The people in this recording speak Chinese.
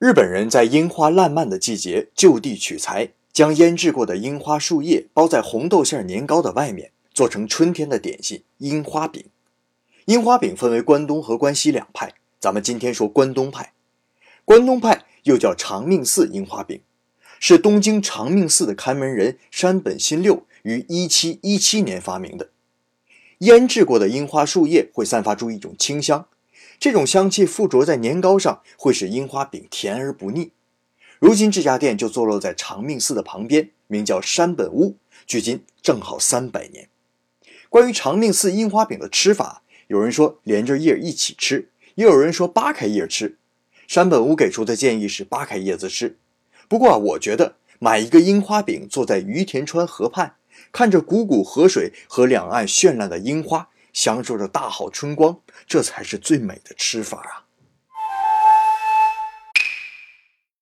日本人在樱花烂漫的季节就地取材，将腌制过的樱花树叶包在红豆馅年糕的外面，做成春天的点心——樱花饼。樱花饼分为关东和关西两派，咱们今天说关东派。关东派又叫长命寺樱花饼，是东京长命寺的看门人山本新六于1717年发明的。腌制过的樱花树叶会散发出一种清香。这种香气附着在年糕上，会使樱花饼甜而不腻。如今这家店就坐落在长命寺的旁边，名叫山本屋，距今正好三百年。关于长命寺樱花饼的吃法，有人说连着叶一起吃，也有人说扒开叶吃。山本屋给出的建议是扒开叶子吃。不过啊，我觉得买一个樱花饼，坐在于田川河畔，看着汩汩河水和两岸绚烂的樱花。享受着大好春光，这才是最美的吃法啊！